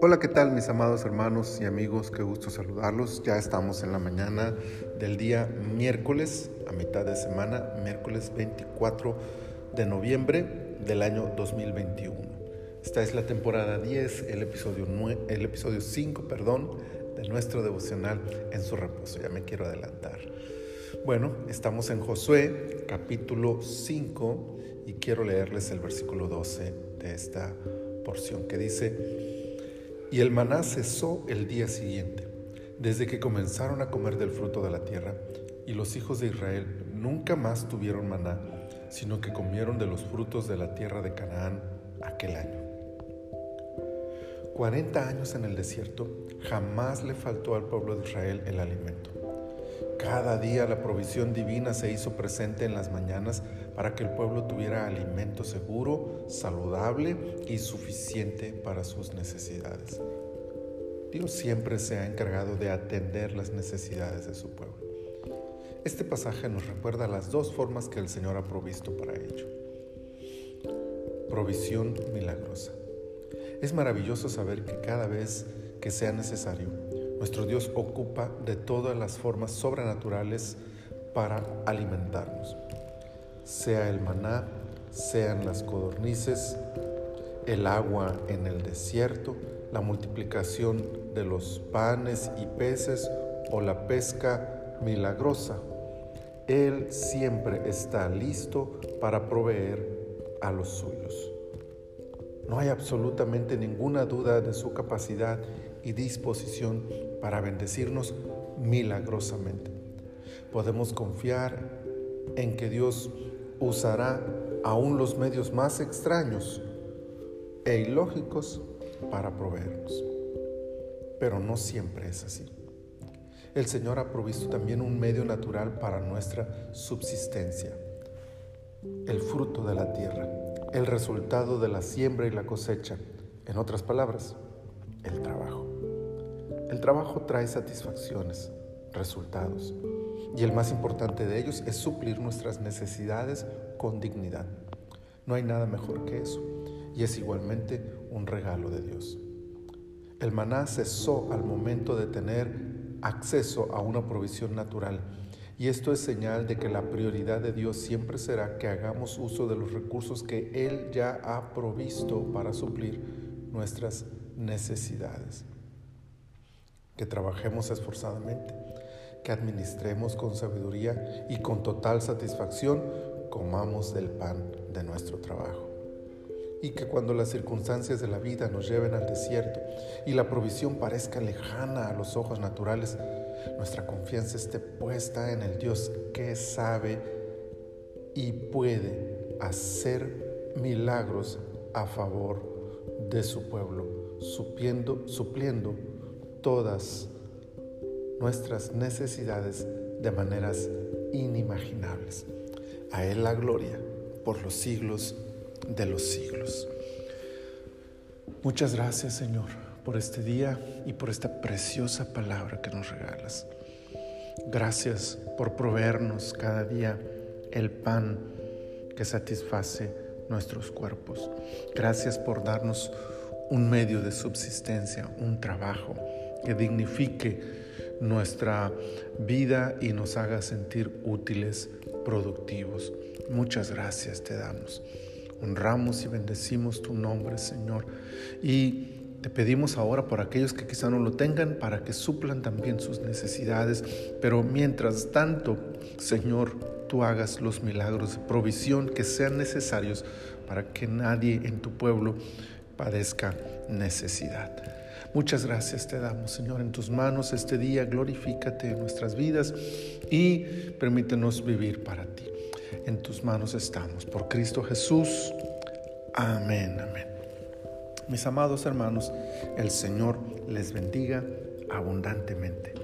Hola, ¿qué tal mis amados hermanos y amigos? Qué gusto saludarlos. Ya estamos en la mañana del día miércoles, a mitad de semana, miércoles 24 de noviembre del año 2021. Esta es la temporada 10, el episodio, el episodio 5, perdón, de nuestro devocional en su reposo. Ya me quiero adelantar. Bueno, estamos en Josué capítulo 5 y quiero leerles el versículo 12 de esta porción que dice, y el maná cesó el día siguiente, desde que comenzaron a comer del fruto de la tierra, y los hijos de Israel nunca más tuvieron maná, sino que comieron de los frutos de la tierra de Canaán aquel año. Cuarenta años en el desierto, jamás le faltó al pueblo de Israel el alimento. Cada día la provisión divina se hizo presente en las mañanas para que el pueblo tuviera alimento seguro, saludable y suficiente para sus necesidades. Dios siempre se ha encargado de atender las necesidades de su pueblo. Este pasaje nos recuerda las dos formas que el Señor ha provisto para ello. Provisión milagrosa. Es maravilloso saber que cada vez que sea necesario, nuestro Dios ocupa de todas las formas sobrenaturales para alimentarnos, sea el maná, sean las codornices, el agua en el desierto, la multiplicación de los panes y peces o la pesca milagrosa. Él siempre está listo para proveer a los suyos. No hay absolutamente ninguna duda de su capacidad y disposición para bendecirnos milagrosamente. Podemos confiar en que Dios usará aún los medios más extraños e ilógicos para proveernos. Pero no siempre es así. El Señor ha provisto también un medio natural para nuestra subsistencia, el fruto de la tierra, el resultado de la siembra y la cosecha, en otras palabras, el trabajo. Trabajo trae satisfacciones, resultados, y el más importante de ellos es suplir nuestras necesidades con dignidad. No hay nada mejor que eso, y es igualmente un regalo de Dios. El maná cesó al momento de tener acceso a una provisión natural, y esto es señal de que la prioridad de Dios siempre será que hagamos uso de los recursos que Él ya ha provisto para suplir nuestras necesidades que trabajemos esforzadamente, que administremos con sabiduría y con total satisfacción comamos del pan de nuestro trabajo. Y que cuando las circunstancias de la vida nos lleven al desierto y la provisión parezca lejana a los ojos naturales, nuestra confianza esté puesta en el Dios que sabe y puede hacer milagros a favor de su pueblo, supliendo, supliendo todas nuestras necesidades de maneras inimaginables. A Él la gloria por los siglos de los siglos. Muchas gracias Señor por este día y por esta preciosa palabra que nos regalas. Gracias por proveernos cada día el pan que satisface nuestros cuerpos. Gracias por darnos un medio de subsistencia, un trabajo que dignifique nuestra vida y nos haga sentir útiles, productivos. Muchas gracias te damos. Honramos y bendecimos tu nombre, Señor. Y te pedimos ahora por aquellos que quizá no lo tengan, para que suplan también sus necesidades. Pero mientras tanto, Señor, tú hagas los milagros de provisión que sean necesarios para que nadie en tu pueblo padezca necesidad. Muchas gracias te damos, Señor, en tus manos este día. Glorifícate en nuestras vidas y permítenos vivir para ti. En tus manos estamos. Por Cristo Jesús. Amén, amén. Mis amados hermanos, el Señor les bendiga abundantemente.